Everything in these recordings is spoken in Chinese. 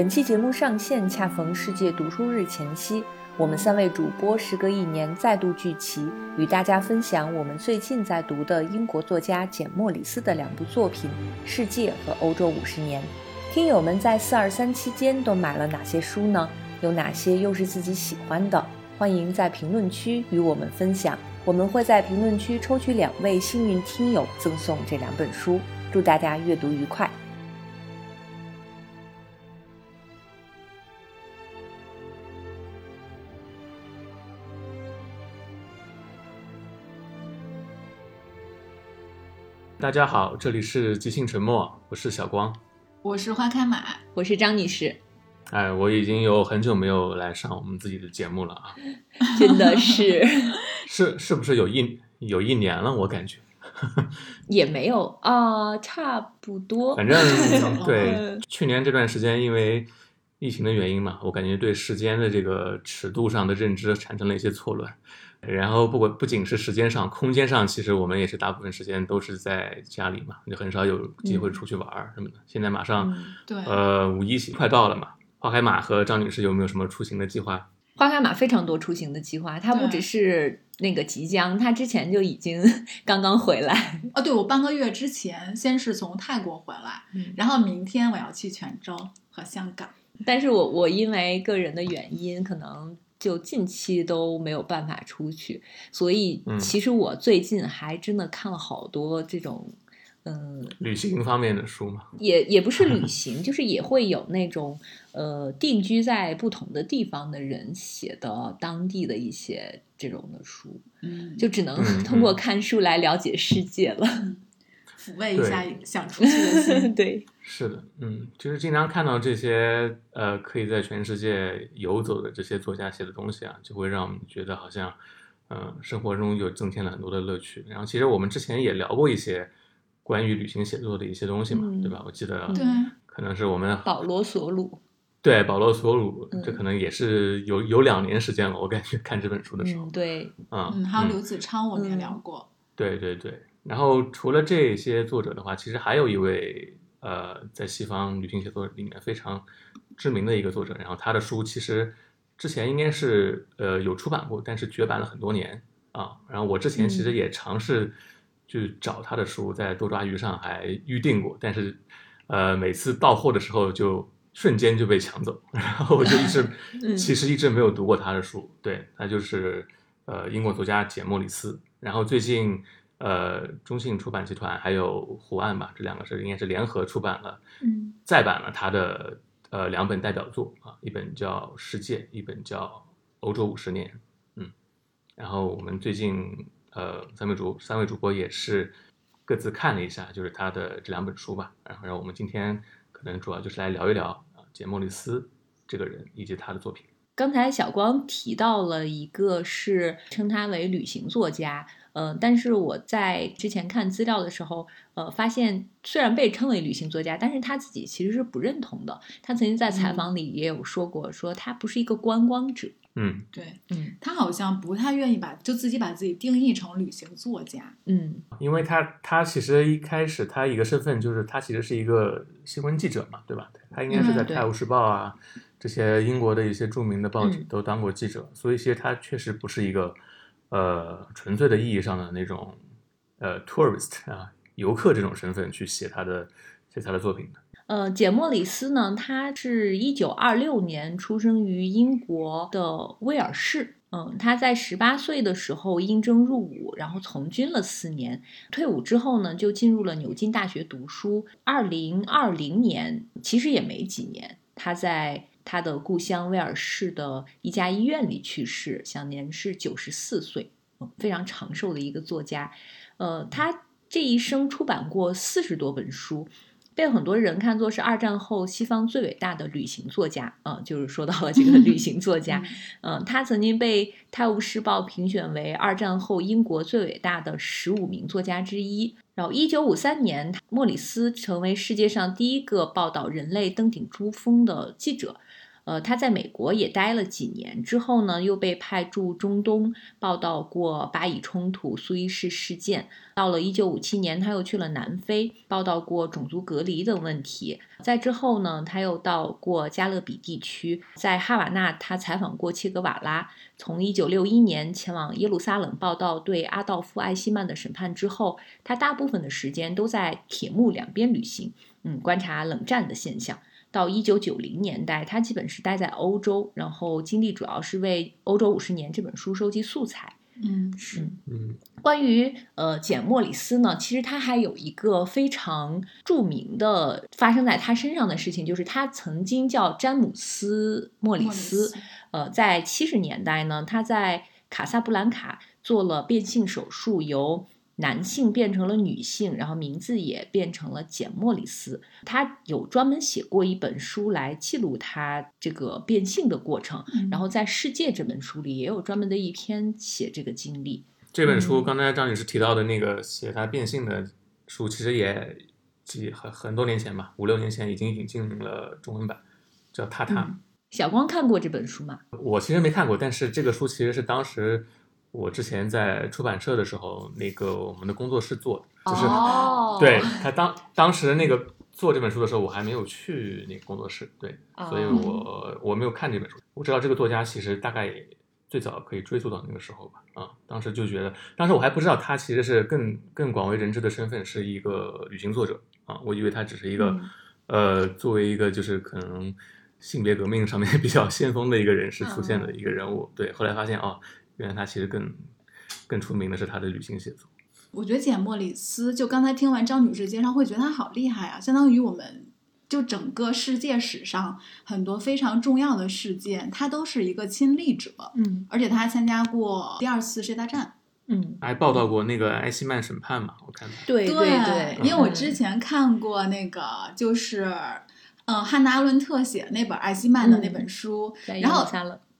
本期节目上线恰逢世界读书日前夕，我们三位主播时隔一年再度聚齐，与大家分享我们最近在读的英国作家简·莫里斯的两部作品《世界》和《欧洲五十年》。听友们在四二三期间都买了哪些书呢？有哪些又是自己喜欢的？欢迎在评论区与我们分享，我们会在评论区抽取两位幸运听友赠送这两本书。祝大家阅读愉快！大家好，这里是即兴沉默，我是小光，我是花开马，我是张女士。哎，我已经有很久没有来上我们自己的节目了啊，真的是，是是不是有一有一年了？我感觉 也没有啊，差不多。反正对去年这段时间，因为疫情的原因嘛，我感觉对时间的这个尺度上的认知产生了一些错乱。然后不管不仅是时间上，空间上，其实我们也是大部分时间都是在家里嘛，就很少有机会出去玩儿什么的。现在马上，对，呃，五一快到了嘛。花开马和张女士有没有什么出行的计划？花开马非常多出行的计划，它不只是那个即将，它之前就已经 刚刚回来。哦，对，我半个月之前先是从泰国回来，然后明天我要去泉州和香港。但是我我因为个人的原因，可能。就近期都没有办法出去，所以其实我最近还真的看了好多这种，嗯，旅行方面的书嘛，也也不是旅 行，就是也会有那种呃定居在不同的地方的人写的当地的一些这种的书，嗯，就只能通过看书来了解世界了。抚慰一下想出去的心，对，是的，嗯，就是经常看到这些呃，可以在全世界游走的这些作家写的东西啊，就会让我们觉得好像，嗯，生活中又增添了很多的乐趣。然后，其实我们之前也聊过一些关于旅行写作的一些东西嘛，对吧？我记得，对，可能是我们保罗·索鲁，对，保罗·索鲁，这可能也是有有两年时间了。我感觉看这本书的时候，对，嗯，还有刘子昌，我们也聊过，对对对。然后除了这些作者的话，其实还有一位呃，在西方旅行写作里面非常知名的一个作者。然后他的书其实之前应该是呃有出版过，但是绝版了很多年啊。然后我之前其实也尝试去找他的书，在多抓鱼上还预定过，但是呃每次到货的时候就瞬间就被抢走，然后我就一直 其实一直没有读过他的书。对他就是呃英国作家简·莫里斯。然后最近。呃，中信出版集团还有湖岸吧，这两个是应该是联合出版了，嗯，再版了他的呃两本代表作啊，一本叫《世界》，一本叫《欧洲五十年》，嗯，然后我们最近呃三位主三位主播也是各自看了一下，就是他的这两本书吧，然后让我们今天可能主要就是来聊一聊啊简莫里斯这个人以及他的作品。刚才小光提到了一个是称他为旅行作家。呃，但是我在之前看资料的时候，呃，发现虽然被称为旅行作家，但是他自己其实是不认同的。他曾经在采访里也有说过，说他不是一个观光者。嗯，对，嗯，他好像不太愿意把就自己把自己定义成旅行作家。嗯，因为他他其实一开始他一个身份就是他其实是一个新闻记者嘛，对吧？他应该是在《泰晤士报》啊这些英国的一些著名的报纸都当过记者，所以其实他确实不是一个。呃，纯粹的意义上的那种，呃，tourist 啊，游客这种身份去写他的写他的作品的。呃，简·莫里斯呢，他是一九二六年出生于英国的威尔士。嗯，他在十八岁的时候应征入伍，然后从军了四年。退伍之后呢，就进入了牛津大学读书。二零二零年，其实也没几年，他在。他的故乡威尔士的一家医院里去世，享年是九十四岁，嗯，非常长寿的一个作家。呃，他这一生出版过四十多本书，被很多人看作是二战后西方最伟大的旅行作家。嗯，就是说到了这个旅行作家。嗯，他曾经被《泰晤士报》评选为二战后英国最伟大的十五名作家之一。然后，一九五三年，莫里斯成为世界上第一个报道人类登顶珠峰的记者。呃，他在美国也待了几年，之后呢，又被派驻中东，报道过巴以冲突、苏伊士事件。到了一九五七年，他又去了南非，报道过种族隔离等问题。在之后呢，他又到过加勒比地区，在哈瓦那，他采访过切格瓦拉。从一九六一年前往耶路撒冷报道对阿道夫·艾希曼的审判之后，他大部分的时间都在铁幕两边旅行，嗯，观察冷战的现象。到一九九零年代，他基本是待在欧洲，然后经历主要是为《欧洲五十年》这本书收集素材。嗯，是。嗯，关于呃简·莫里斯呢，其实他还有一个非常著名的发生在他身上的事情，就是他曾经叫詹姆斯·莫里斯。呃，在七十年代呢，他在卡萨布兰卡做了变性手术，由男性变成了女性，然后名字也变成了简·莫里斯。他有专门写过一本书来记录他这个变性的过程，然后在《世界》这本书里也有专门的一篇写这个经历。这本书刚才张女士提到的那个写他变性的书，其实也几很很多年前吧，五六年前已经引进了中文版，叫《他他》。小光看过这本书吗？我其实没看过，但是这个书其实是当时我之前在出版社的时候，那个我们的工作室做的，就是对他当当时那个做这本书的时候，我还没有去那个工作室，对，所以我我没有看这本书。我知道这个作家其实大概最早可以追溯到那个时候吧，啊，当时就觉得，当时我还不知道他其实是更更广为人知的身份是一个旅行作者啊，我以为他只是一个呃，作为一个就是可能。性别革命上面 比较先锋的一个人士出现的一个人物，对，后来发现哦，原来他其实更更出名的是他的旅行写作。我觉得简·莫里斯，就刚才听完张女士介绍，会觉得她好厉害啊！相当于我们就整个世界史上很多非常重要的事件，他都是一个亲历者。嗯，而且他还参加过第二次世界大战。嗯，还报道过那个埃希曼审判嘛？我看到。对对对，因为我之前看过那个，就是。嗯，汉娜·阿伦特写那本艾希曼的那本书，然后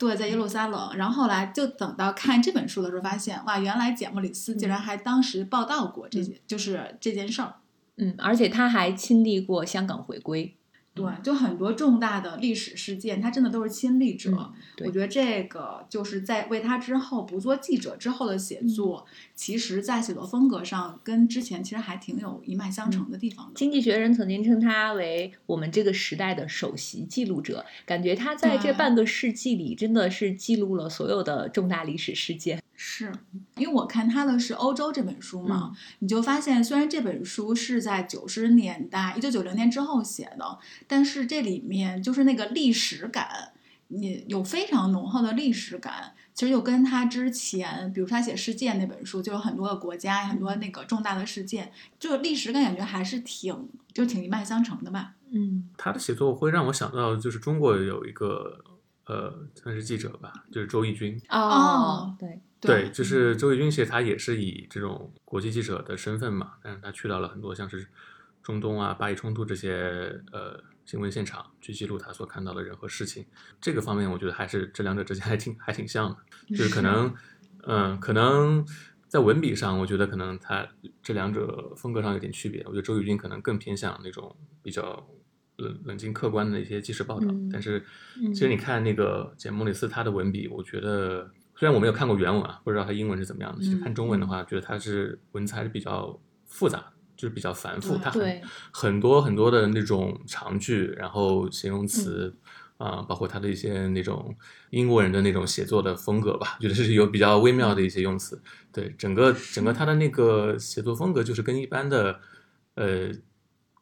对，在耶路撒冷，然后后来就等到看这本书的时候，发现哇，原来简·莫里斯竟然还当时报道过这件，就是这件事儿。嗯，而且他还亲历过香港回归。对，就很多重大的历史事件，他真的都是亲历者。我觉得这个就是在为他之后不做记者之后的写作，其实，在写作风格上跟之前其实还挺有一脉相承的地方的。经济学人曾经称他为我们这个时代的首席记录者，感觉他在这半个世纪里真的是记录了所有的重大历史事件。是因为我看他的是欧洲这本书嘛，你就发现虽然这本书是在九十年代一九九零年之后写的，但是这里面就是那个历史感，你有非常浓厚的历史感。其实就跟他之前，比如他写《世界》那本书，就有很多个国家，很多那个重大的事件，就历史感感觉还是挺就挺一脉相承的吧。嗯，他的写作会让我想到，就是中国有一个呃，算是记者吧，就是周轶君。哦，对。对，就是周轶君，其实他也是以这种国际记者的身份嘛，但是他去到了很多像是中东啊、巴以冲突这些呃新闻现场，去记录他所看到的人和事情。这个方面，我觉得还是这两者之间还挺还挺像的，就是可能，嗯，可能在文笔上，我觉得可能他这两者风格上有点区别。我觉得周轶君可能更偏向那种比较冷冷静客观的一些纪实报道，但是其实你看那个简·莫里斯他的文笔，我觉得。虽然我没有看过原文啊，不知道它英文是怎么样的。其实看中文的话，觉得它是文字还是比较复杂，就是比较繁复。它很很多很多的那种长句，然后形容词啊，包括它的一些那种英国人的那种写作的风格吧，觉得是有比较微妙的一些用词。对，整个整个他的那个写作风格，就是跟一般的呃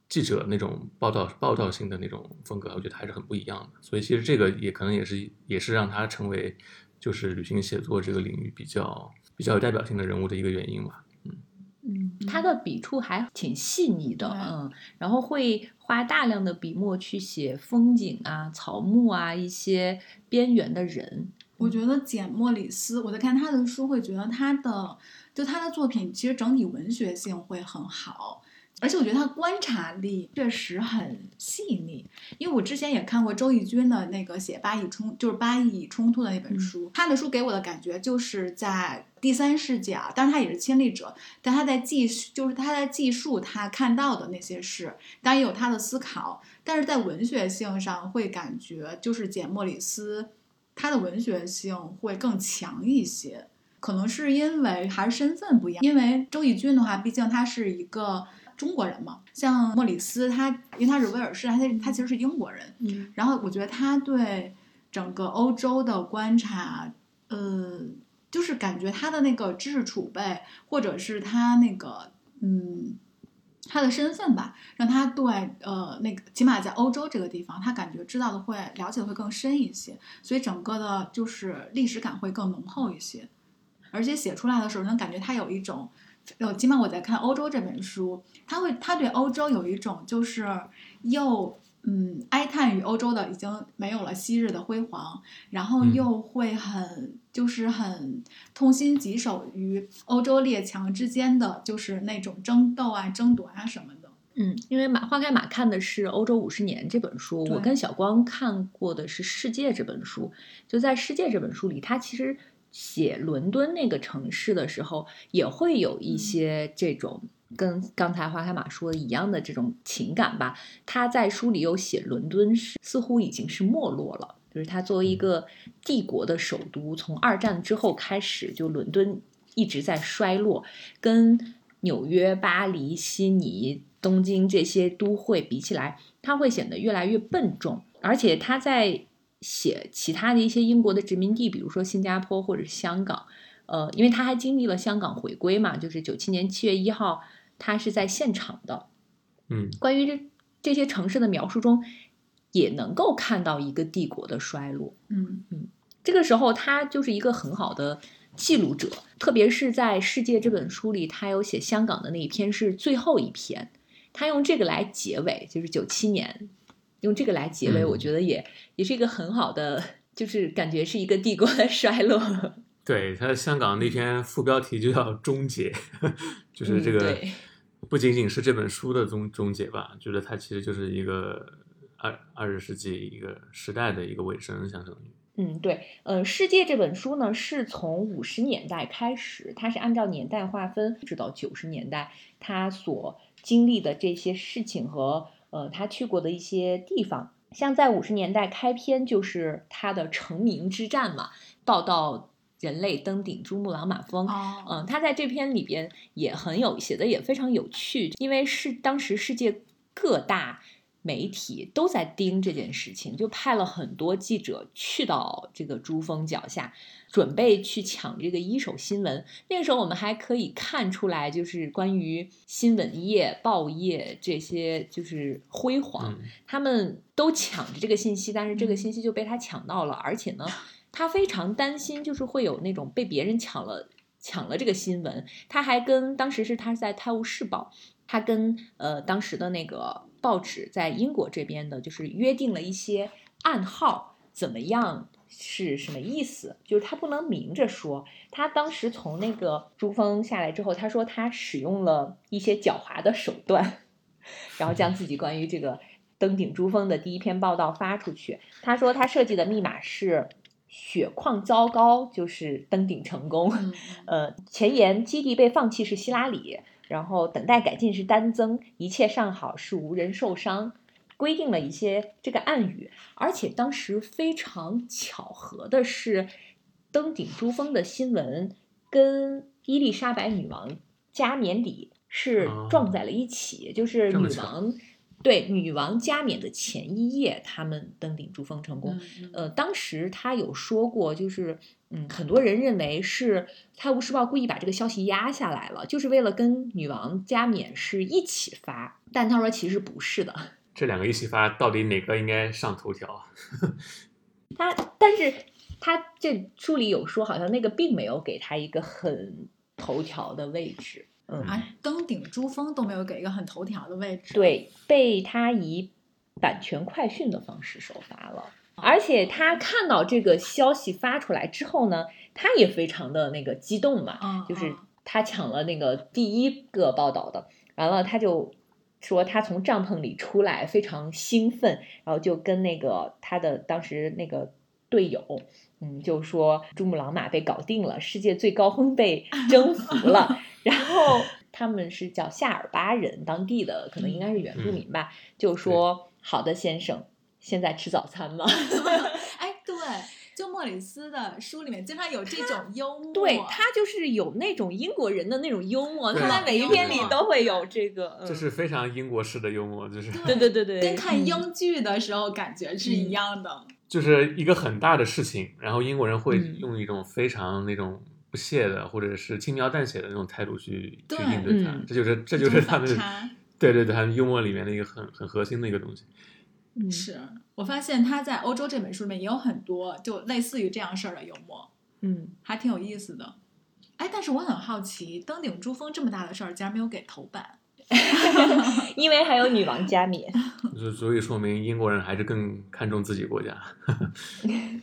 记者那种报道报道性的那种风格，我觉得还是很不一样的。所以其实这个也可能也是也是让他成为。就是旅行写作这个领域比较比较有代表性的人物的一个原因吧，嗯嗯，他的笔触还挺细腻的，嗯，然后会花大量的笔墨去写风景啊、草木啊一些边缘的人。我觉得简·莫里斯，我在看他的书会觉得他的就他的作品其实整体文学性会很好。而且我觉得他观察力确实很细腻，因为我之前也看过周轶君的那个写巴以冲，就是巴以冲突的那本书，他的书给我的感觉就是在第三视角，当然他也是亲历者，但他在记，就是他在记述他看到的那些事，当然也有他的思考，但是在文学性上会感觉就是简·莫里斯，他的文学性会更强一些，可能是因为还是身份不一样，因为周轶君的话，毕竟他是一个。中国人嘛，像莫里斯，他因为他是威尔士，他他其实是英国人。嗯，然后我觉得他对整个欧洲的观察，呃，就是感觉他的那个知识储备，或者是他那个，嗯，他的身份吧，让他对呃那个起码在欧洲这个地方，他感觉知道的会了解的会更深一些，所以整个的就是历史感会更浓厚一些，而且写出来的时候能感觉他有一种。呃，起码我在看欧洲这本书，他会他对欧洲有一种就是又嗯哀叹于欧洲的已经没有了昔日的辉煌，然后又会很就是很痛心疾首于欧洲列强之间的就是那种争斗啊、争夺啊什么的。嗯，因为马花开马看的是《欧洲五十年》这本书，我跟小光看过的是《世界》这本书。就在《世界》这本书里，它其实。写伦敦那个城市的时候，也会有一些这种跟刚才花开马说的一样的这种情感吧。他在书里有写伦敦是似乎已经是没落了，就是他作为一个帝国的首都，从二战之后开始，就伦敦一直在衰落，跟纽约、巴黎、悉尼、东京这些都会比起来，它会显得越来越笨重，而且他在。写其他的一些英国的殖民地，比如说新加坡或者是香港，呃，因为他还经历了香港回归嘛，就是九七年七月一号，他是在现场的。嗯，关于这这些城市的描述中，也能够看到一个帝国的衰落。嗯嗯，这个时候他就是一个很好的记录者，特别是在《世界》这本书里，他有写香港的那一篇是最后一篇，他用这个来结尾，就是九七年。用这个来结尾，我觉得也也是一个很好的，就是感觉是一个帝国的衰落。对他香港那篇副标题就叫终结，就是这个不仅仅是这本书的终终结吧，觉得它其实就是一个二二十世纪一个时代的一个尾声，相当于。嗯，对，呃，《世界》这本书呢，是从五十年代开始，它是按照年代划分，直到九十年代，它所经历的这些事情和。呃，他去过的一些地方，像在五十年代开篇就是他的成名之战嘛，报道人类登顶珠穆朗玛峰。嗯，他在这篇里边也很有写的也非常有趣，因为是当时世界各大。媒体都在盯这件事情，就派了很多记者去到这个珠峰脚下，准备去抢这个一手新闻。那个时候我们还可以看出来，就是关于新闻业、报业这些就是辉煌，他们都抢着这个信息，但是这个信息就被他抢到了，而且呢，他非常担心，就是会有那种被别人抢了抢了这个新闻。他还跟当时是他是在《泰晤士报》，他跟呃当时的那个。报纸在英国这边的，就是约定了一些暗号，怎么样是什么意思？就是他不能明着说。他当时从那个珠峰下来之后，他说他使用了一些狡猾的手段，然后将自己关于这个登顶珠峰的第一篇报道发出去。他说他设计的密码是血况糟糕，就是登顶成功。呃，前言基地被放弃是希拉里。然后等待改进是单增，一切尚好是无人受伤，规定了一些这个暗语，而且当时非常巧合的是，登顶珠峰的新闻跟伊丽莎白女王加冕礼是撞在了一起，就是女王。对女王加冕的前一夜，他们登顶珠峰成功。呃，当时他有说过，就是嗯，很多人认为是《泰晤士报》故意把这个消息压下来了，就是为了跟女王加冕是一起发。但他说其实不是的，这两个一起发，到底哪个应该上头条？他，但是他这书里有说，好像那个并没有给他一个很头条的位置。啊，登顶珠峰都没有给一个很头条的位置。对，被他以版权快讯的方式首发了，而且他看到这个消息发出来之后呢，他也非常的那个激动嘛，就是他抢了那个第一个报道的，完了他就说他从帐篷里出来非常兴奋，然后就跟那个他的当时那个队友，嗯，就说珠穆朗玛被搞定了，世界最高峰被 征服了。然后他们是叫夏尔巴人，当地的可能应该是原住民吧，就说好的，先生，现在吃早餐吗？哎，对，就莫里斯的书里面经常有这种幽默，对他就是有那种英国人的那种幽默，他在每一篇里都会有这个，这嗯是非常英国式的幽默，就是对对对对，跟看嗯英剧的时候感觉是一样的。就是一个很大的事情，然后英国人会嗯用一种非常那种不屑的，或者是轻描淡写的那种态度去去应对它，嗯这就是这这就是他们对对对，他们幽默里面的一个很很核心的一个东西。嗯是我发现他在欧洲这本书里面也有很多就类似于这样事儿的幽默，嗯，还挺有意思的。哎，但是我很好奇，登顶珠峰这么大的事儿，竟然没有给头版。因为还有女王加冕，就所以说明英国人还是更看重自己国家。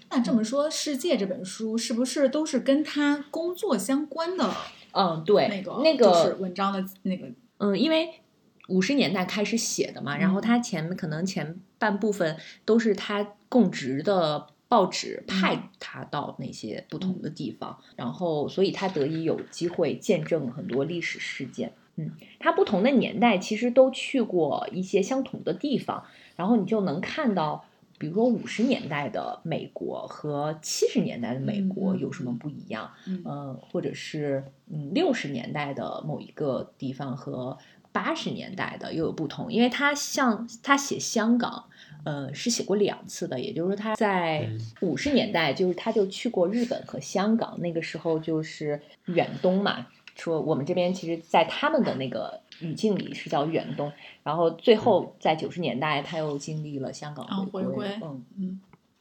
那这么说，《世界》这本书是不是都是跟他工作相关的嗯，对，那个那就是个，文章的那个？嗯，因为五十年代开始写的嘛，然后嗯他前可能前半部分都是他供职的报纸派他到那些不同的地方，然后所以他得以有机会见证很多历史事件。嗯，他不同的年代其实都去过一些相同的地方，然后你就能看到，比如说五十年代的美国和七十年代的美国有什么不一样。嗯呃，或者是嗯六十年代的某一个地方和八十年代的又有不同，因为他像他写香港，呃是写过两次的，也就是说他在嗯五十年代就是他就去过日本和香港，那个时候就是远东嘛。说我们这边其实，在他们的那个语境里是叫远东，然后最后在九十年代他又经历了香港啊回归，归嗯嗯，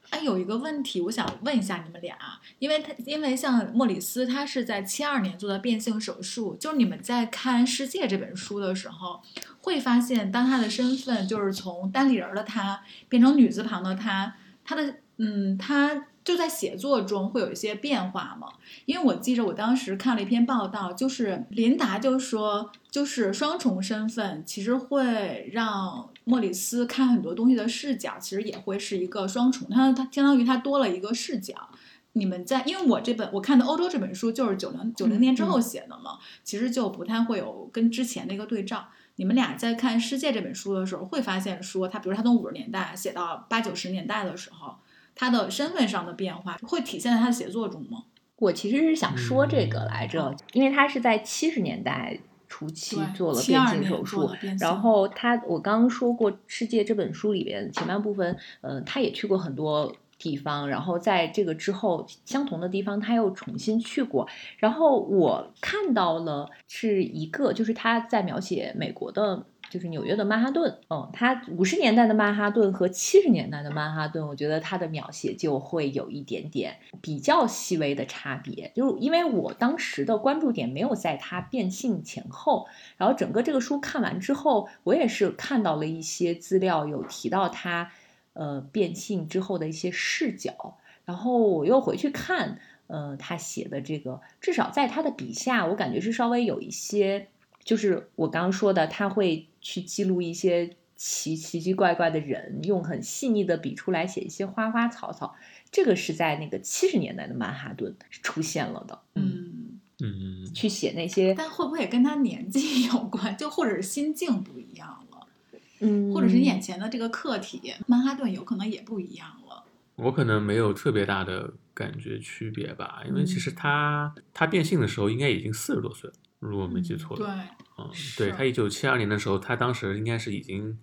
哎，有一个问题，我想问一下你们俩，因为他因为像莫里斯，他是在七二年做的变性手术，就是你们在看《世界》这本书的时候，会发现当他的身份就是从单立人儿的他变成女字旁的他，他的嗯，他就在写作中会有一些变化吗？因为我记着我当时看了一篇报道，就是琳达就说，就是双重身份其实会让莫里斯看很多东西的视角，其实也会是一个双重，他他相当于他多了一个视角。你们在，因为我这本我看的欧洲这本书就是九零九零年之后写的嘛，其实就不太会有跟之前的一个对照。你们俩在看《世界》这本书的时候，会发现说他，比如他从五十年代写到八九十年代的时候，他的身份上的变化会体现在他的写作中吗？我其实是想说这个来着，嗯因为他是在七十年代初期做了变性手术，然后他我刚刚说过《世界》这本书里边前半部分，呃，他也去过很多地方，然后在这个之后相同的地方他又重新去过，然后我看到了是一个，就是他在描写美国的。就是纽约的曼哈顿，嗯，他五十年代的曼哈顿和七十年代的曼哈顿，我觉得他的描写就会有一点点比较细微的差别。就是因为我当时的关注点没有在他变性前后，然后整个这个书看完之后，我也是看到了一些资料有提到他呃变性之后的一些视角，然后我又回去看，呃，他写的这个，至少在他的笔下，我感觉是稍微有一些。就是我刚刚说的，他会去记录一些奇奇奇怪怪的人，用很细腻的笔触来写一些花花草草。这个是在那个七十年代的曼哈顿出现了的，嗯，嗯，去写那些，但会不会也跟他年纪有关？就或者是心境不一样了，嗯，或者是眼前的这个客体，曼哈顿有可能也不一样了。我可能没有特别大的感觉区别吧，因为其嗯实他他变性的时候应该已经四十多岁了，如果我没记错对的话。，嗯，对他一九七二年的时候，他当时应该是已经，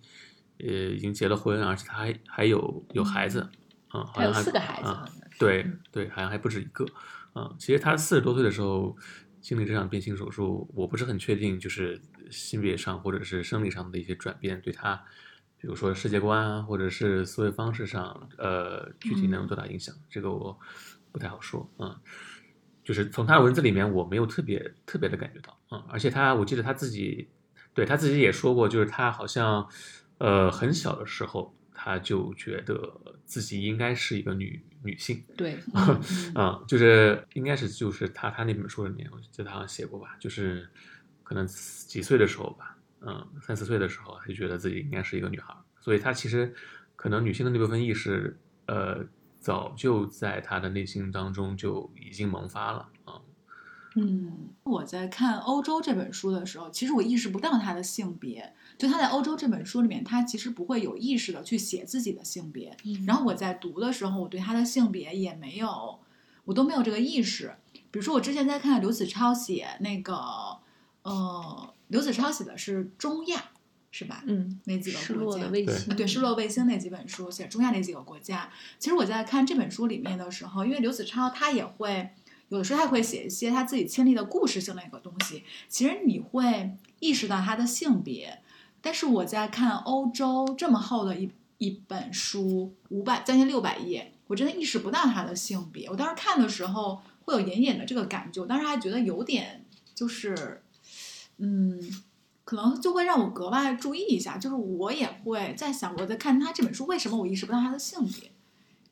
呃，已经结了婚，而且他还还有有孩子，嗯，好像还有四个孩子，对嗯对，好像还不止一个，嗯，其实他四十多岁的时候经历这场变性手术，我不是很确定，就是性别上或者是生理上的一些转变对他，比如说世界观啊，或者是思维方式上，呃，具体能有多大影响，这个我不太好说，嗯。就是从他的文字里面，我没有特别特别的感觉到，嗯，而且他，我记得他自己，对他自己也说过，就是他好像，呃，很小的时候他就觉得自己应该是一个女女性，对，嗯 嗯，就是应该是就是他他那本书里面，我记得他好像写过吧，就是可能几岁的时候吧，嗯三四岁的时候，他就觉得自己应该是一个女孩儿，所以他其实可能女性的那部分意识，呃，早就在他的内心当中就已经萌发了啊。嗯，我在看《欧洲》这本书的时候，其实我意识不到他的性别。就他在《欧洲》这本书里面，他其实不会有意识的去写自己的性别。然后我在读的时候，我对他的性别也没有，我都没有这个意识。比如说，我之前在看刘子超写那个，呃，刘子超写的是中亚，是吧？嗯，那几个国家落的。卫对星，对，失落卫星那几本书，写中亚那几个国家。其实我在看这本书里面的时候，因为刘子超他也会有的时候他会写一些他自己亲历的故事性的一个东西，其实你会意识到他的性别。但是我在看欧洲这么厚的一一本书，五百将近六百页，我真的意识不到他的性别。我当时看的时候会有隐隐的这个感觉，我当时还觉得有点就是，嗯。可能就会让我格外注意一下，就是我也会在想，我在看他这本书，为什么我意识不到他的性别？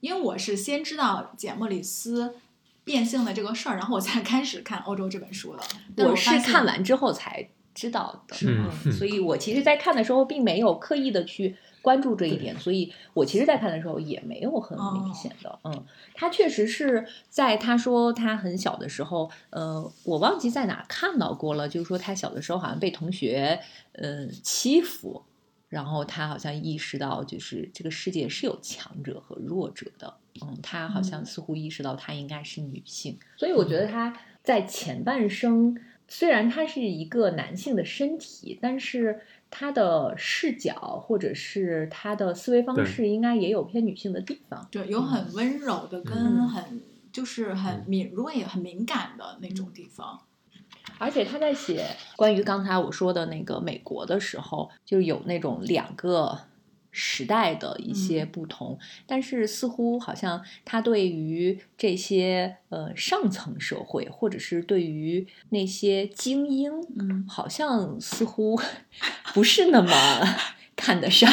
因为我是先知道简·莫里斯变性的这个事儿，然后我才开始看《欧洲》这本书的。我是看完之后才知道的，嗯嗯，所以我其实，在看的时候并没有刻意的去关注这一点，所以我其实，在看的时候也没有很明显的，嗯，他确实是在他说他很小的时候，呃，我忘记在哪看到过了，就是说他小的时候好像被同学呃欺负。然后他好像意识到，就是这个世界是有强者和弱者的，嗯，他好像嗯。似乎意识到他应该是女性，所以我觉得他在前半生，虽然他是一个男性的身体，但是他的视角或者是他的思维方式，应该也有偏女性的地方。对，有很温柔的，跟嗯很就是很敏锐、很敏感的那种地方。而且他在写关于刚才我说的那个美国的时候，就有那种两个时代的一些不同，但是似乎好像他对于这些呃上层社会，或者是对于那些精英，嗯。好像似乎 不是那么 看得上。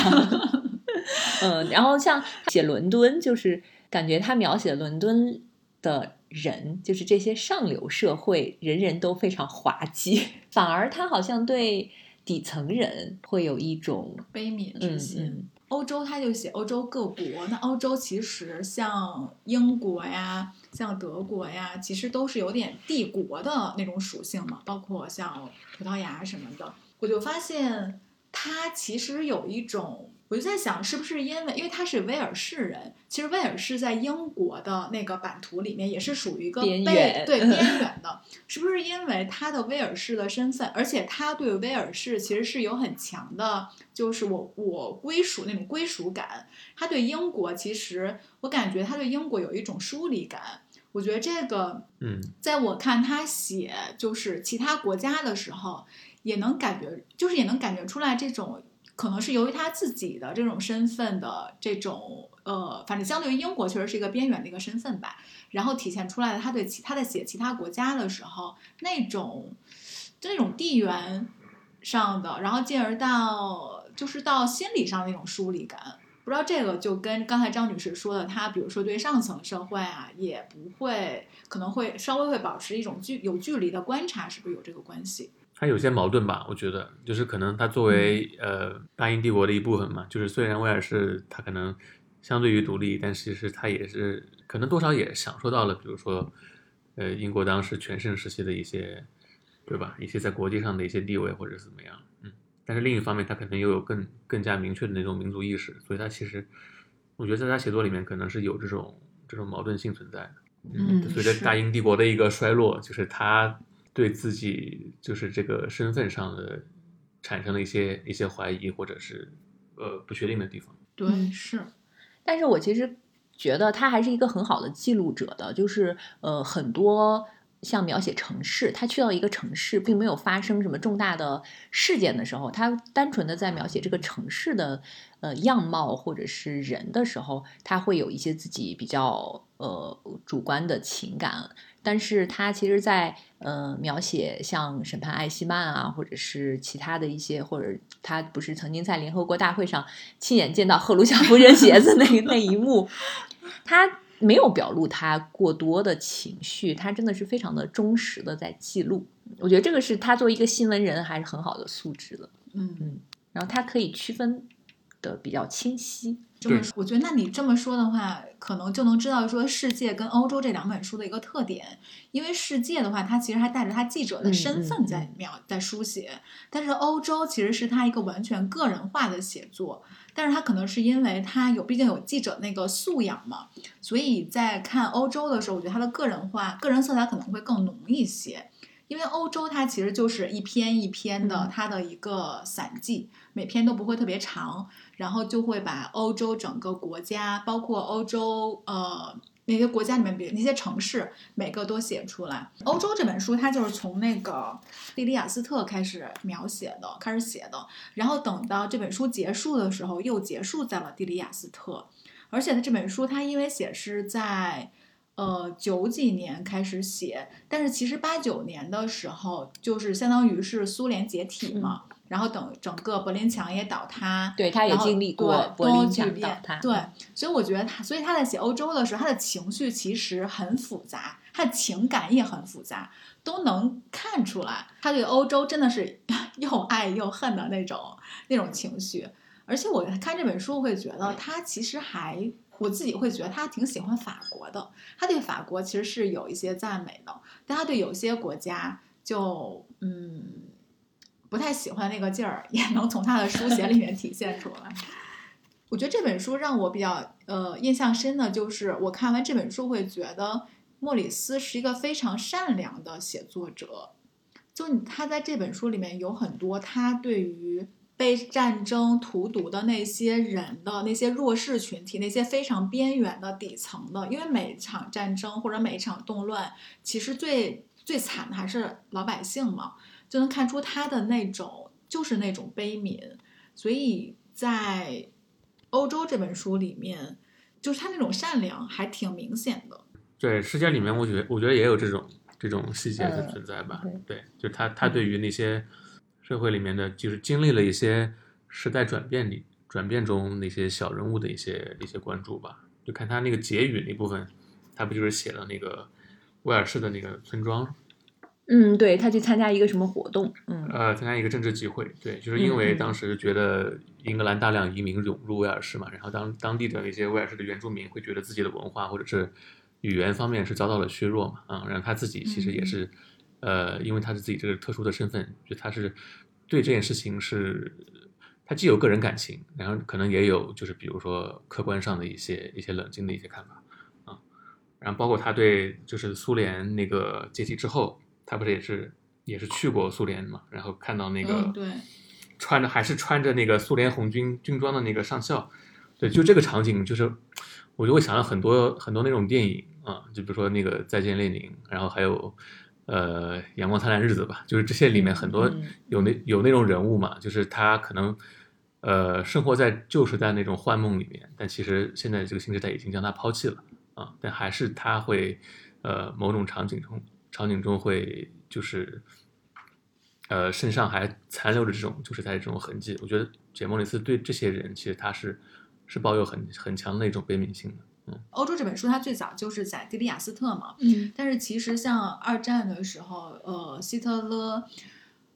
嗯，然后像写伦敦，就是感觉他描写伦敦的人，就是这些上流社会，人人都非常滑稽，反而他好像对底层人会有一种悲悯之嗯心。嗯欧洲他就写欧洲各国，那欧洲其实像英国呀、像德国呀，其实都是有点帝国的那种属性嘛，包括像葡萄牙什么的。我就发现他其实有一种，我就在想，是不是因为因为他是威尔士人，其实威尔士在英国的那个版图里面也是属于一个被边缘对边缘的，是不是因为他的威尔士的身份，而且他对威尔士其实是有很强的。就是我我归属那种归属感，他对英国其实我感觉他对英国有一种疏离感。我觉得这个嗯在我看他写就是其他国家的时候，也能感觉就是也能感觉出来这种可能是由于他自己的这种身份的这种呃，反正相对于英国确实是一个边缘的一个身份吧，然后体现出来的他对其他的写其他国家的时候那种就那种地缘上的，然后进而到就是到心理上的那种疏离感。不知道这个就跟刚才张女士说的，她比如说对上层社会啊，也不会可能会稍微会保持一种距有距离的观察，是不是有这个关系？它有些矛盾吧，我觉得就是可能它作为呃大英帝国的一部分嘛，就是虽然威尔士它可能相对于独立，但其实它也是可能多少也享受到了，比如说呃英国当时全盛时期的一些，对吧？一些在国际上的一些地位或者是怎么样，嗯。但是另一方面，他可能又有更更加明确的那种民族意识，所以他其实我觉得在他写作里面可能是有这种这种矛盾性存在的。嗯随着大英帝国的一个衰落，就是他对自己就是这个身份上的产生了一些一些怀疑，或者是呃不确定的地方。对，嗯是，但是我其实觉得他还是一个很好的记录者的，就是呃很多像描写城市，他去到一个城市，并没有发生什么重大的事件的时候，他单纯的在描写这个城市的呃样貌或者是人的时候，他会有一些自己比较呃主观的情感。但是他其实在，呃描写像审判艾希曼啊，或者是其他的一些，或者他不是曾经在联合国大会上亲眼见到赫鲁晓夫扔鞋子那 那一幕，他没有表露他过多的情绪，他真的是非常的忠实的在记录。我觉得这个是他作为一个新闻人还是很好的素质的。嗯嗯，然后他可以区分的比较清晰。这么说，我觉得那你这么说的话，可能就能知道说世界跟欧洲这两本书的一个特点。因为世界的话，它其实还带着他记者的身份在描在书写，但是欧洲其实是他一个完全个人化的写作。但是他可能是因为他有，毕竟有记者那个素养嘛，所以在看欧洲的时候，我觉得他的个人化、个人色彩可能会更浓一些。因为欧洲它其实就是一篇一篇的，它的一个散记，每篇都不会特别长，然后就会把欧洲整个国家，包括欧洲呃那些国家里面，比如那些城市，每个都写出来。欧洲这本书它就是从那个莉莉亚斯特开始描写的，开始写的，然后等到这本书结束的时候，又结束在了蒂莉亚斯特，而且它这本书它因为写是在。呃，九几年开始写，但是其实八九年的时候，就是相当于是苏联解体嘛，然后等整个柏林墙也倒塌，对，他也经历过柏林墙倒塌，对，所以我觉得他，所以他在写欧洲的时候，他的情绪其实很复杂，他的情感也很复杂，都能看出来，他对欧洲真的是 又爱又恨的那种那种情绪，而且我看这本书会觉得他其实还。我自己会觉得他挺喜欢法国的，他对法国其实是有一些赞美的，但他对有些国家就嗯不太喜欢那个劲儿，也能从他的书写里面体现出来。我觉得这本书让我比较呃印象深的就是，我看完这本书会觉得莫里斯是一个非常善良的写作者，就他在这本书里面有很多他对于。被战争荼毒的那些人的那些弱势群体，那些非常边缘的底层的，因为每场战争或者每一场动乱，其实最最惨的还是老百姓嘛，就能看出他的那种就是那种悲悯。所以在欧洲这本书里面，就是他那种善良还挺明显的。对，世界里面，我觉得我觉得也有这种这种细节的存在吧。对，就他他对于那些。社会里面的就是经历了一些时代转变里转变中那些小人物的一些一些关注吧。就看他那个结语那部分，他不就是写了那个威尔士的那个村庄？嗯，对他去参加一个什么活动？嗯，呃，参加一个政治集会。对，就是因为当时觉得英格兰大量移民涌入威尔士嘛，然后当当地的那些威尔士的原住民会觉得自己的文化或者是语言方面是遭到了削弱嘛，啊，然后他自己其实也是。呃，因为他是自己这个特殊的身份，就他是对这件事情是，他既有个人感情，然后可能也有就是比如说客观上的一些一些冷静的一些看法啊，然后包括他对就是苏联那个解体之后，他不是也是也是去过苏联嘛，然后看到那个对穿着还是穿着那个苏联红军军装的那个上校，对，就这个场景就是我就会想到很多很多那种电影啊，就比如说那个再见列宁，然后还有。呃，阳光灿烂日子吧，就是这些里面很多有那有那种人物嘛，就是他可能呃生活在旧时代那种幻梦里面，但其实现在这个新时代已经将他抛弃了啊，但还是他会呃某种场景中场景中会就是呃身上还残留着这种就是在这种痕迹。我觉得简莫里斯对这些人其实他是是抱有很很强的一种悲悯性的。欧洲这本书它最早就是在迪里亚斯特嘛，嗯，但是其实像二战的时候，呃，希特勒，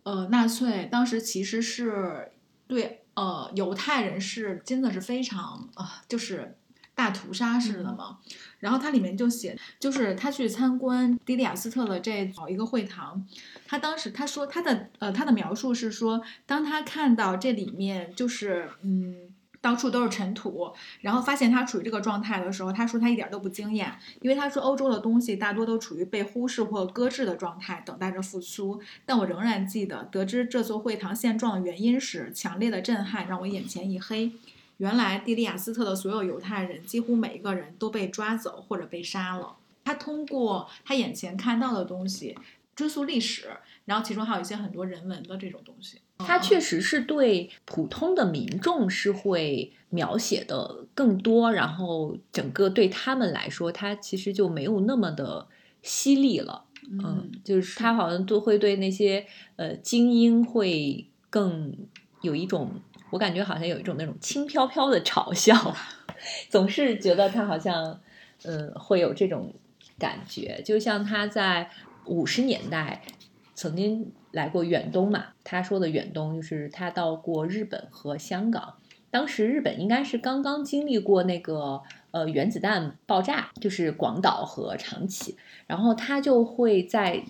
呃，纳粹当时其实是对呃犹太人是真的是非常啊，就是大屠杀式的嘛。然后它里面就写，就是他去参观迪里亚斯特的这一个会堂，他当时他说他的呃他的描述是说，当他看到这里面就是嗯。到处都是尘土，然后发现他处于这个状态的时候，他说他一点都不惊讶，因为他说欧洲的东西大多都处于被忽视或搁置的状态，等待着复苏。但我仍然记得，得知这座会堂现状的原因时，强烈的震撼让我眼前一黑。原来蒂利亚斯特的所有犹太人，几乎每一个人都被抓走或者被杀了。他通过他眼前看到的东西追溯历史，然后其中还有一些很多人文的这种东西。他确实是对普通的民众是会描写的更多，然后整个对他们来说，他其实就没有那么的犀利了。嗯，就是他好像都会对那些呃精英会更有一种，我感觉好像有一种那种轻飘飘的嘲笑，总是觉得他好像嗯会有这种感觉，就像他在五十年代曾经。来过远东嘛，他说的远东就是他到过日本和香港。当时日本应该是刚刚经历过那个呃原子弹爆炸，就是广岛和长崎，然后他就会在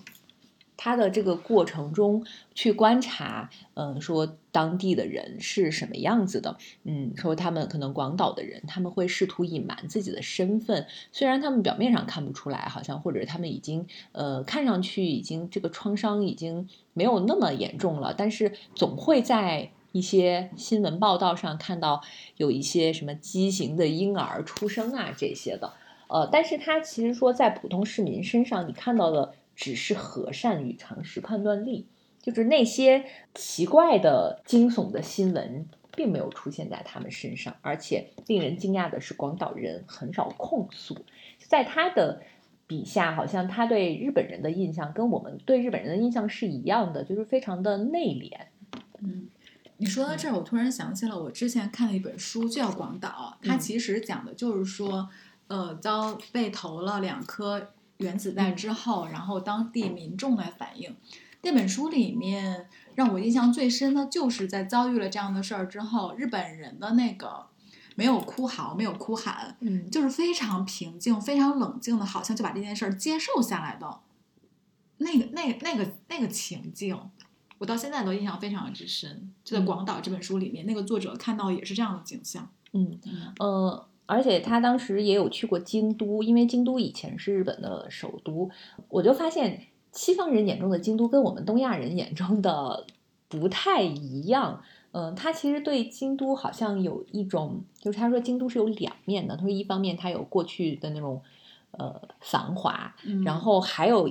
他的这个过程中去观察，嗯，说当地的人是什么样子的，嗯，说他们可能广岛的人他们会试图隐瞒自己的身份，虽然他们表面上看不出来，好像或者他们已经呃看上去已经这个创伤已经没有那么严重了，但是总会在。一些新闻报道上看到有一些什么畸形的婴儿出生啊这些的，呃，但是他其实说在普通市民身上，你看到的只是和善与常识判断力，就是那些奇怪的惊悚的新闻并没有出现在他们身上，而且令人惊讶的是，广岛人很少控诉，在他的笔下，好像他对日本人的印象跟我们对日本人的印象是一样的，就是非常的内敛，嗯。你说到这儿，我突然想起了我之前看了一本书，叫《广岛》，它其实讲的就是说，呃，遭被投了两颗原子弹之后，然后当地民众来反映。那本书里面让我印象最深的就是在遭遇了这样的事儿之后，日本人的那个没有哭嚎，没有哭喊，嗯，就是非常平静、非常冷静的，好像就把这件事儿接受下来的，那个、那、个那个、那个情境。我到现在都印象非常之深，就在《广岛》这本书里面，那个作者看到也是这样的景象。嗯，呃，而且他当时也有去过京都，因为京都以前是日本的首都。我就发现西方人眼中的京都跟我们东亚人眼中的不太一样。嗯，他其实对京都好像有一种，就是他说京都是有两面的。他说一方面它有过去的那种呃繁华，然后还有。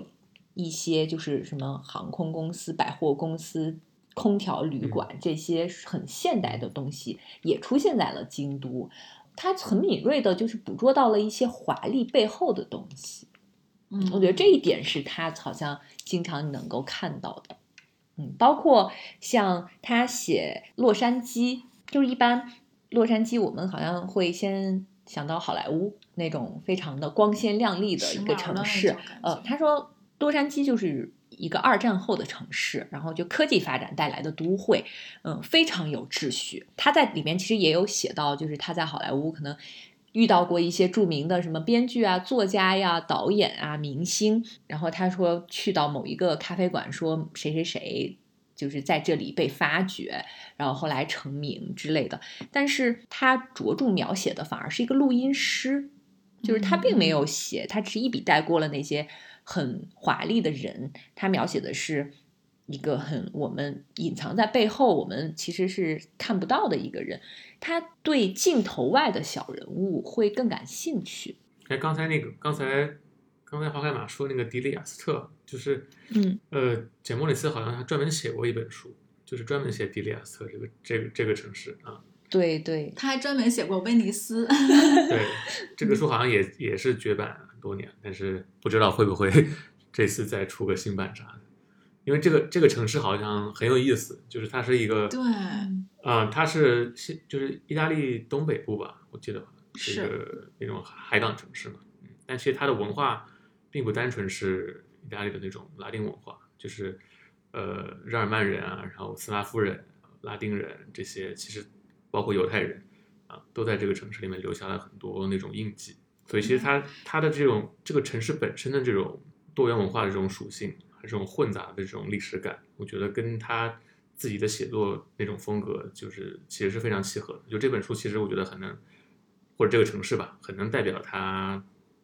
一些就是什么航空公司、百货公司、空调旅馆这些很现代的东西也出现在了京都，他很敏锐的，就是捕捉到了一些华丽背后的东西。嗯，我觉得这一点是他好像经常能够看到的。嗯，包括像他写洛杉矶，就是一般洛杉矶我们好像会先想到好莱坞那种非常的光鲜亮丽的一个城市。呃，他说。洛杉矶就是一个二战后的城市，然后就科技发展带来的都会，嗯，非常有秩序。他在里面其实也有写到，就是他在好莱坞可能遇到过一些著名的什么编剧啊、作家呀、导演啊、明星。然后他说去到某一个咖啡馆，说谁谁谁就是在这里被发掘，然后后来成名之类的。但是他着重描写的反而是一个录音师，就是他并没有写，他只是一笔带过了那些。很华丽的人，他描写的是一个很我们隐藏在背后，我们其实是看不到的一个人。他对镜头外的小人物会更感兴趣。哎，刚才那个，刚才刚才华凯马说那个迪里亚斯特，就是嗯呃，简莫里斯好像还专门写过一本书，就是专门写迪里亚斯特这个这个这个城市啊。对对，他还专门写过威尼斯。对，这个书好像也 也是绝版。多年，但是不知道会不会 这次再出个新版啥的，因为这个这个城市好像很有意思，就是它是一个对，啊，它是是就是意大利东北部吧，我记得是一个那种海港城市嘛，嗯，但其实它的文化并不单纯是意大利的那种拉丁文化，就是呃日耳曼人啊，然后斯拉夫人、拉丁人这些，其实包括犹太人啊，都在这个城市里面留下了很多那种印记。所以其实它它的这种这个城市本身的这种多元文化的这种属性，这种混杂的这种历史感，我觉得跟他自己的写作那种风格，就是其实是非常契合的。就这本书，其实我觉得很能，或者这个城市吧，很能代表他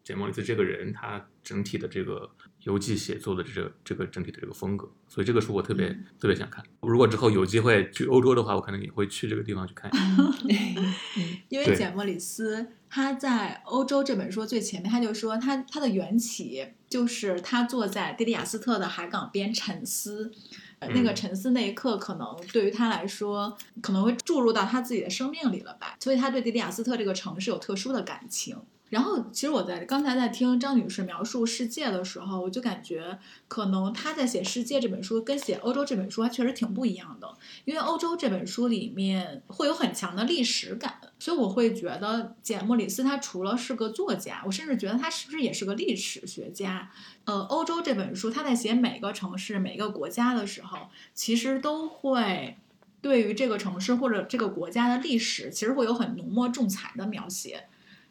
简·莫里斯这个人，他整体的这个游记写作的这个这个整体的这个风格。所以这个书我特别特别想看。如果之后有机会去欧洲的话，我可能也会去这个地方去看。因为简·莫里斯。他在欧洲这本书最前面，他就说他他的缘起就是他坐在迪迪亚斯特的海港边沉思，那个沉思那一刻，可能对于他来说，可能会注入到他自己的生命里了吧。所以他对迪迪亚斯特这个城市有特殊的感情。然后，其实我在刚才在听张女士描述世界的时候，我就感觉可能她在写《世界》这本书跟写欧洲这本书还确实挺不一样的。因为欧洲这本书里面会有很强的历史感，所以我会觉得简·莫里斯他除了是个作家，我甚至觉得他是不是也是个历史学家？呃，欧洲这本书他在写每个城市、每个国家的时候，其实都会对于这个城市或者这个国家的历史，其实会有很浓墨重彩的描写。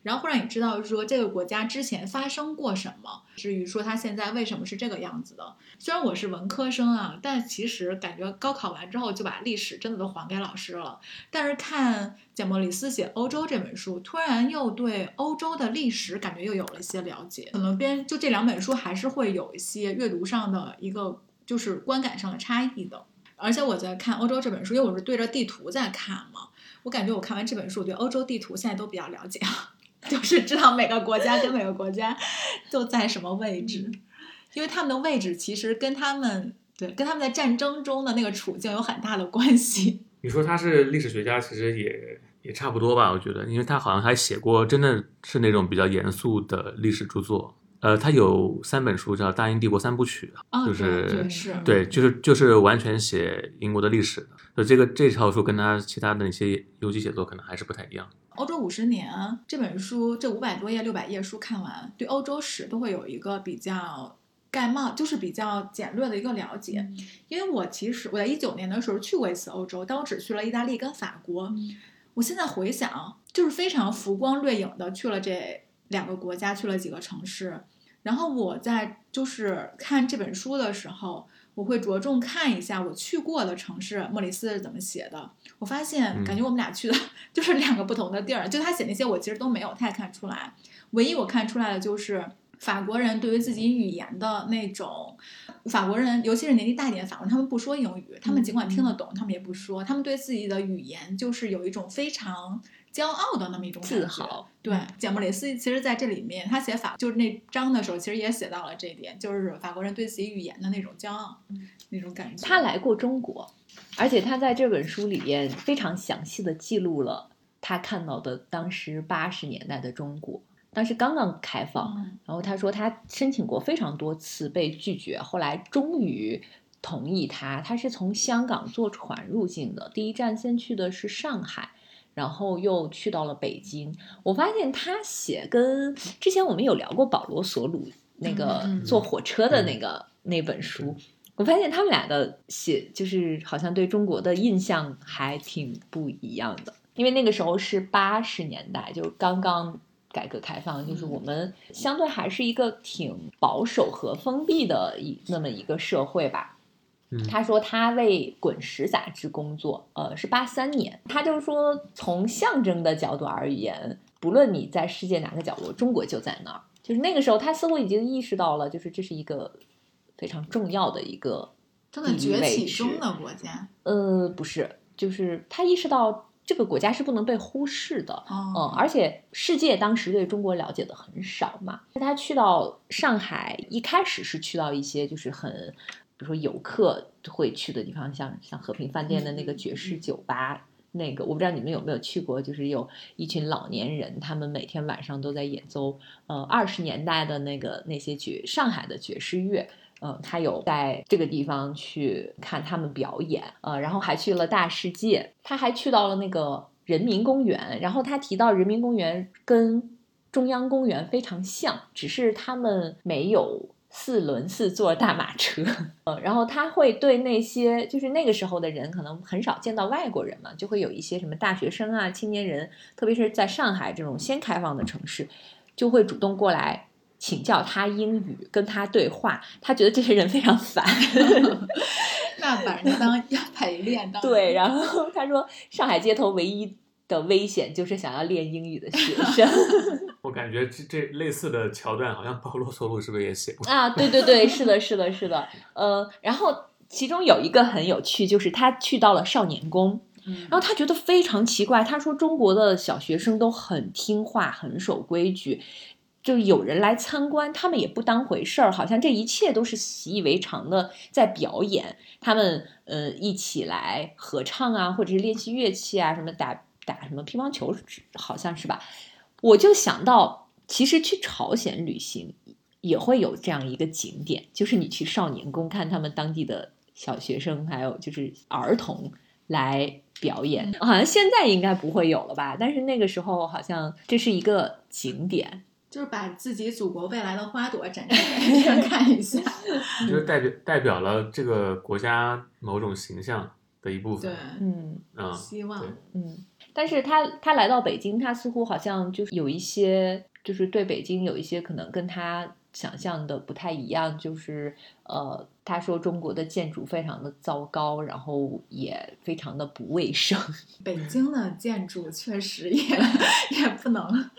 然后会让你知道说这个国家之前发生过什么，至于说它现在为什么是这个样子的。虽然我是文科生啊，但其实感觉高考完之后就把历史真的都还给老师了。但是看简·莫里斯写《欧洲》这本书，突然又对欧洲的历史感觉又有了一些了解。可能边就这两本书还是会有一些阅读上的一个就是观感上的差异的。而且我在看《欧洲》这本书，因为我是对着地图在看嘛，我感觉我看完这本书，对欧洲地图现在都比较了解。就是知道每个国家跟每个国家都在什么位置，因为他们的位置其实跟他们对跟他们在战争中的那个处境有很大的关系。你说他是历史学家，其实也也差不多吧，我觉得，因为他好像还写过真的是那种比较严肃的历史著作。呃，他有三本书叫《大英帝国三部曲》，就是是对，就是就是完全写英国的历史的。就这个这套书跟他其他的那些游记写作可能还是不太一样。欧洲五十年这本书，这五百多页、六百页书看完，对欧洲史都会有一个比较概貌，就是比较简略的一个了解。因为我其实我在一九年的时候去过一次欧洲，但我只去了意大利跟法国。我现在回想，就是非常浮光掠影的去了这两个国家，去了几个城市。然后我在就是看这本书的时候。我会着重看一下我去过的城市，莫里斯是怎么写的。我发现，感觉我们俩去的 就是两个不同的地儿。就他写那些，我其实都没有太看出来。唯一我看出来的就是法国人对于自己语言的那种，法国人尤其是年纪大一点法国人，他们不说英语，他们尽管听得懂，他们也不说。他们对自己的语言就是有一种非常。骄傲的那么一种自豪，对，简·莫里斯其实在这里面，他写法就是那章的时候，其实也写到了这一点，就是法国人对自己语言的那种骄傲，那种感觉。他来过中国，而且他在这本书里边非常详细的记录了他看到的当时八十年代的中国，当时刚刚开放，然后他说他申请过非常多次被拒绝，后来终于同意他。他是从香港坐船入境的，第一站先去的是上海。然后又去到了北京，我发现他写跟之前我们有聊过保罗·索鲁那个坐火车的那个那本书，我发现他们俩的写就是好像对中国的印象还挺不一样的，因为那个时候是八十年代，就刚刚改革开放，就是我们相对还是一个挺保守和封闭的一那么一个社会吧。他说他为《滚石》杂志工作，呃，是八三年。他就说，从象征的角度而言，不论你在世界哪个角落，中国就在那儿。就是那个时候，他似乎已经意识到了，就是这是一个非常重要的一个正在崛起中的国家。呃，不是，就是他意识到这个国家是不能被忽视的。嗯，而且世界当时对中国了解的很少嘛。他去到上海，一开始是去到一些就是很。比如说游客会去的地方，像像和平饭店的那个爵士酒吧，那个我不知道你们有没有去过，就是有一群老年人，他们每天晚上都在演奏呃二十年代的那个那些爵上海的爵士乐，嗯，他有在这个地方去看他们表演，呃，然后还去了大世界，他还去到了那个人民公园，然后他提到人民公园跟中央公园非常像，只是他们没有。四轮四座大马车，嗯，然后他会对那些就是那个时候的人，可能很少见到外国人嘛，就会有一些什么大学生啊、青年人，特别是在上海这种先开放的城市，就会主动过来请教他英语，跟他对话。他觉得这些人非常烦，那把人家当陪练当对。然后他说，上海街头唯一。的危险就是想要练英语的学生。我感觉这这类似的桥段，好像保罗·索鲁是不是也写过啊？对对对，是的，是的，是的。呃，然后其中有一个很有趣，就是他去到了少年宫，然后他觉得非常奇怪。他说中国的小学生都很听话，很守规矩，就有人来参观，他们也不当回事儿，好像这一切都是习以为常的，在表演。他们呃一起来合唱啊，或者是练习乐器啊，什么打。打什么乒乓球好像是吧？我就想到其实去朝鲜旅行也会有这样一个景点，就是你去少年宫看他们当地的小学生，还有就是儿童来表演。好像现在应该不会有了吧？但是那个时候好像这是一个景点。就是把自己祖国未来的花朵展示给人看一下，就是代表代表了这个国家某种形象的一部分。对，嗯嗯，希望嗯，但是他他来到北京，他似乎好像就是有一些，就是对北京有一些可能跟他想象的不太一样，就是呃，他说中国的建筑非常的糟糕，然后也非常的不卫生。北京的建筑确实也 也不能，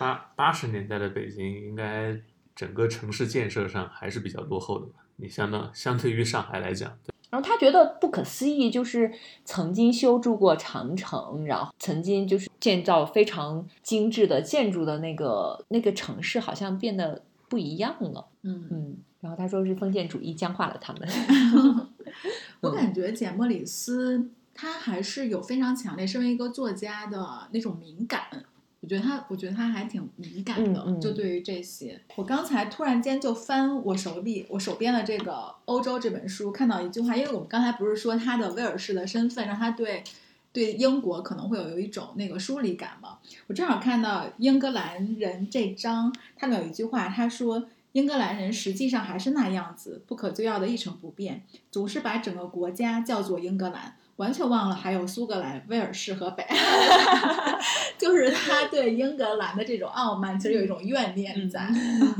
八八十年代的北京，应该整个城市建设上还是比较落后的吧？你相当相对于上海来讲，对然后他觉得不可思议，就是曾经修筑过长城，然后曾经就是建造非常精致的建筑的那个那个城市，好像变得不一样了。嗯。嗯，然后他说是封建主义僵化了他们。我感觉简·莫里斯他还是有非常强烈身为一个作家的那种敏感。我觉得他，我觉得他还挺敏感的，嗯嗯就对于这些。我刚才突然间就翻我手里我手边的这个《欧洲》这本书，看到一句话，因为我们刚才不是说他的威尔士的身份让他对对英国可能会有有一种那个疏离感嘛。我正好看到英格兰人这章，他们有一句话，他说。英格兰人实际上还是那样子，不可救药的一成不变，总是把整个国家叫做英格兰，完全忘了还有苏格兰、威尔士和北爱尔兰。就是他对英格兰的这种傲慢，其实有一种怨念在。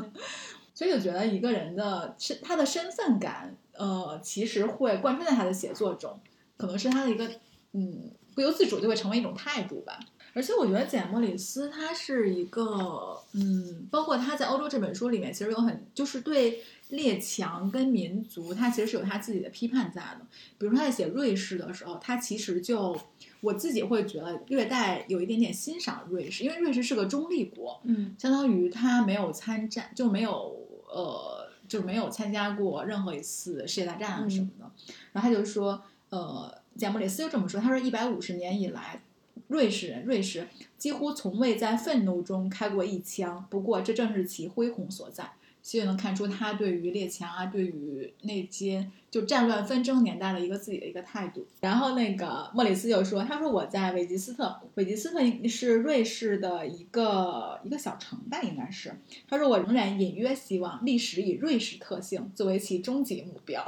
所以我觉得一个人的身，他的身份感，呃，其实会贯穿在他的写作中，可能是他的一个，嗯，不由自主就会成为一种态度吧。而且我觉得简·莫里斯他是一个，嗯，包括他在《欧洲》这本书里面，其实有很就是对列强跟民族，他其实是有他自己的批判在的。比如说他在写瑞士的时候，他其实就我自己会觉得略带有一点点欣赏瑞士，因为瑞士是个中立国，嗯相当于他没有参战，就没有呃，就没有参加过任何一次世界大战啊什么的。然后他就说，呃，简·莫里斯就这么说，他说一百五十年以来。瑞士人，瑞士几乎从未在愤怒中开过一枪，不过这正是其恢宏所在。所以能看出他对于列强啊，对于那些就战乱纷争年代的一个自己的一个态度。然后那个莫里斯就说：“他说我在韦吉斯特，韦吉斯特是瑞士的一个一个小城吧，应该是。他说我仍然隐约希望历史以瑞士特性作为其终极目标。”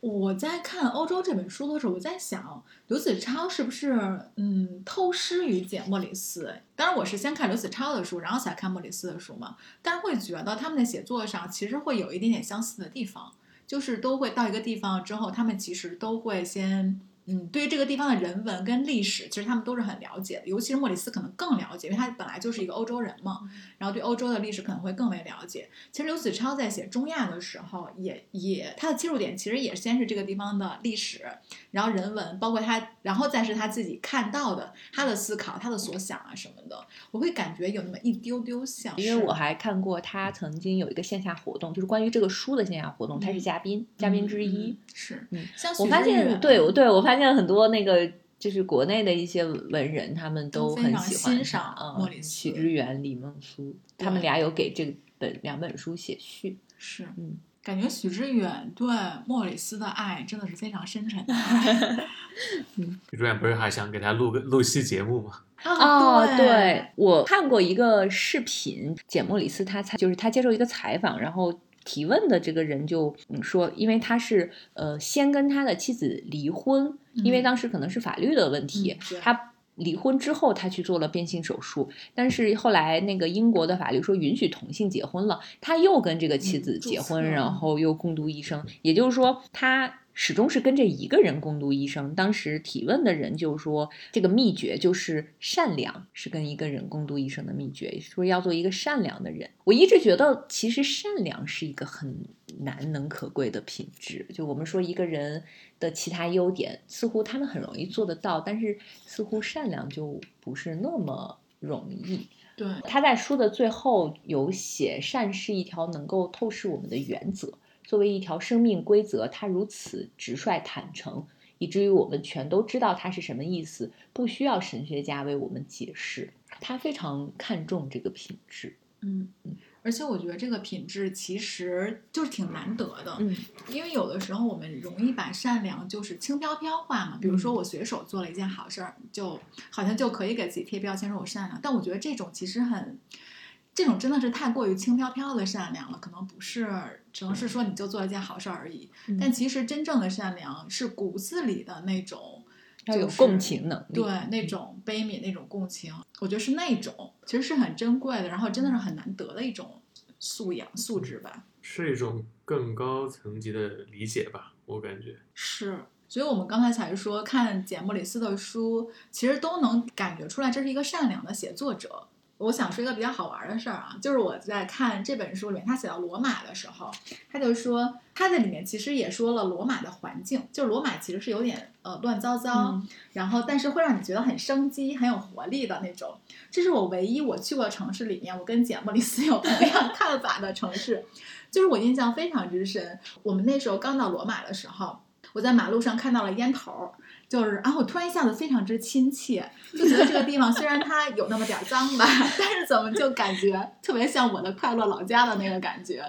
我在看《欧洲》这本书的时候，我在想刘子超是不是嗯偷师于简·莫里斯？当然，我是先看刘子超的书，然后才看莫里斯的书嘛。但是会觉得他们的写作上其实会有一点点相似的地方，就是都会到一个地方之后，他们其实都会先。嗯，对于这个地方的人文跟历史，其实他们都是很了解的，尤其是莫里斯可能更了解，因为他本来就是一个欧洲人嘛，然后对欧洲的历史可能会更为了解。其实刘子超在写中亚的时候，也也他的切入点其实也先是这个地方的历史，然后人文，包括他，然后再是他自己看到的他的思考、他的所想啊什么的，我会感觉有那么一丢丢像。因为我还看过他曾经有一个线下活动，就是关于这个书的线下活动，他是嘉宾，嘉宾之一。嗯是，嗯，像我发现，对，我对我发现很多那个就是国内的一些文人，他们都非常很喜欢欣赏莫里斯许知远、李梦苏，他们俩有给这本两本书写序。是，嗯，感觉许知远对莫里斯的爱真的是非常深沉的爱。许志远不是还想给他录个录期节目吗？哦，对对，我看过一个视频，简·莫里斯他采就是他接受一个采访，然后提问的这个人就嗯说，因为他是呃先跟他的妻子离婚，因为嗯。当时可能是法律的问题，嗯他。离婚之后，他去做了变性手术，但是后来那个英国的法律说允许同性结婚了，他又跟这个妻子结婚，册然后又共度一生，也就是说，他始终是跟这一个人共度一生。当时提问的人就说，这个秘诀就是善良，是跟一个人共度一生的秘诀，说要做一个善良的人。我一直觉得，其实善良是一个很难能可贵的品质。就我们说一个人的其他优点，似乎他们很容易做得到，但是似乎善良就不是那么容易。对，他在书的最后有写，善是一条能够透视我们的原则，作为一条生命规则，它如此直率坦诚，以至于我们全都知道它是什么意思，不需要神学家为我们解释。他非常看重这个品质。嗯，而且我觉得这个品质其实就是挺难得的，嗯因为有的时候我们容易把善良就是轻飘飘化嘛，比如说我随手做了一件好事儿，就好像就可以给自己贴标签说我善良，但我觉得这种其实很。这种真的是太过于轻飘飘的善良了，可能不是，只能是说你就做了一件好事儿而已。嗯但其实真正的善良是骨子里的那种，要有就共情能力。对那种悲悯、那种共情，我觉得是那种，其实是很珍贵的，然后真的是很难得的一种素养素质吧。是一种更高层级的理解吧，我感觉。是，所以我们刚才才说，看简·莫里斯的书，其实都能感觉出来这是一个善良的写作者。我想说一个比较好玩的事儿啊，就是我在看这本书里面，他写到罗马的时候，他就说他在里面其实也说了罗马的环境，就是罗马其实是有点呃乱糟糟，嗯然后但是会让你觉得很生机、很有活力的那种。这是我唯一我去过城市里面，我跟简·莫里斯有同样 看法的城市，就是我印象非常之深。我们那时候刚到罗马的时候，我在马路上看到了烟头儿，就是，然后我突然一下子非常之亲切，就觉得这个地方虽然它有那么点儿脏吧，但是怎么就感觉特别像我的快乐老家的那个感觉，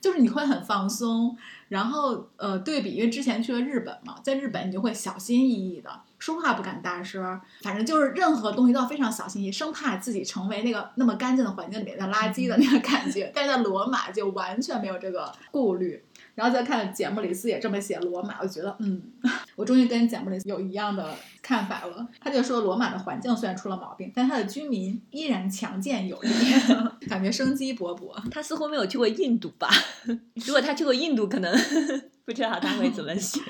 就是你会很放松。然后呃，对比，因为之前去了日本嘛，在日本你就会小心翼翼的，说话不敢大声，反正就是任何东西都要非常小心翼翼，生怕自己成为那个那么干净的环境里面的垃圾的那个感觉。但是在罗马就完全没有这个顾虑。然后再看简·莫里斯也这么写罗马，我觉得，嗯，我终于跟简·莫里斯有一样的看法了。他就说，罗马的环境虽然出了毛病，但它的居民依然强健有力，感觉生机勃勃。他似乎没有去过印度吧？如果他去过印度，可能不知道他会怎么写。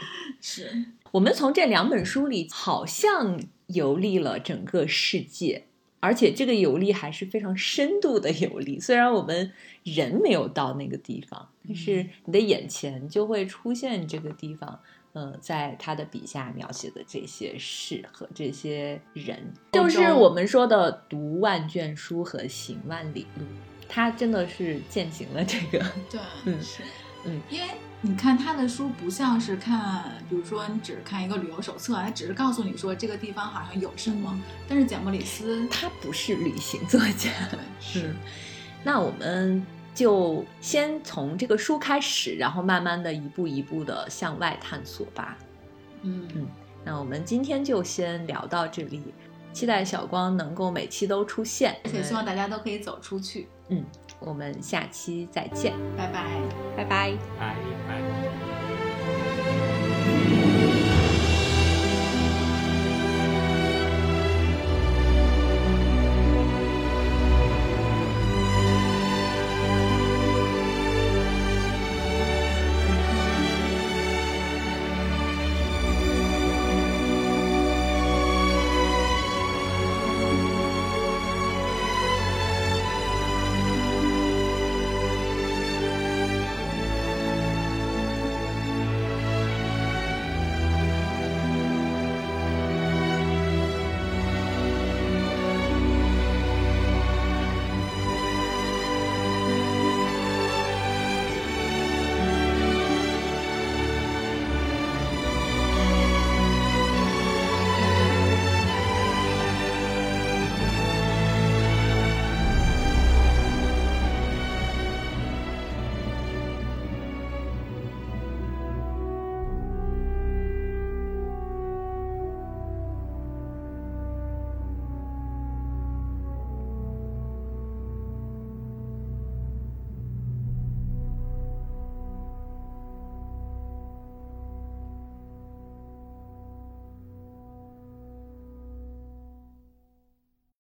是，我们从这两本书里好像游历了整个世界，而且这个游历还是非常深度的游历。虽然我们人没有到那个地方，但是你的眼前就会出现这个地方。呃，在他的笔下描写的这些事和这些人，就是我们说的读万卷书和行万里路。他真的是践行了这个，对，嗯是，嗯，因为你看他的书不像是看，比如说你只是看一个旅游手册，他只是告诉你说这个地方好像有什么，但是简·莫里斯，他不是旅行作家。对，是嗯，那我们就先从这个书开始，然后慢慢的一步一步的向外探索吧。嗯嗯那我们今天就先聊到这里，期待小光能够每期都出现，也希望大家都可以走出去。嗯，我们下期再见，拜拜。拜拜。拜拜。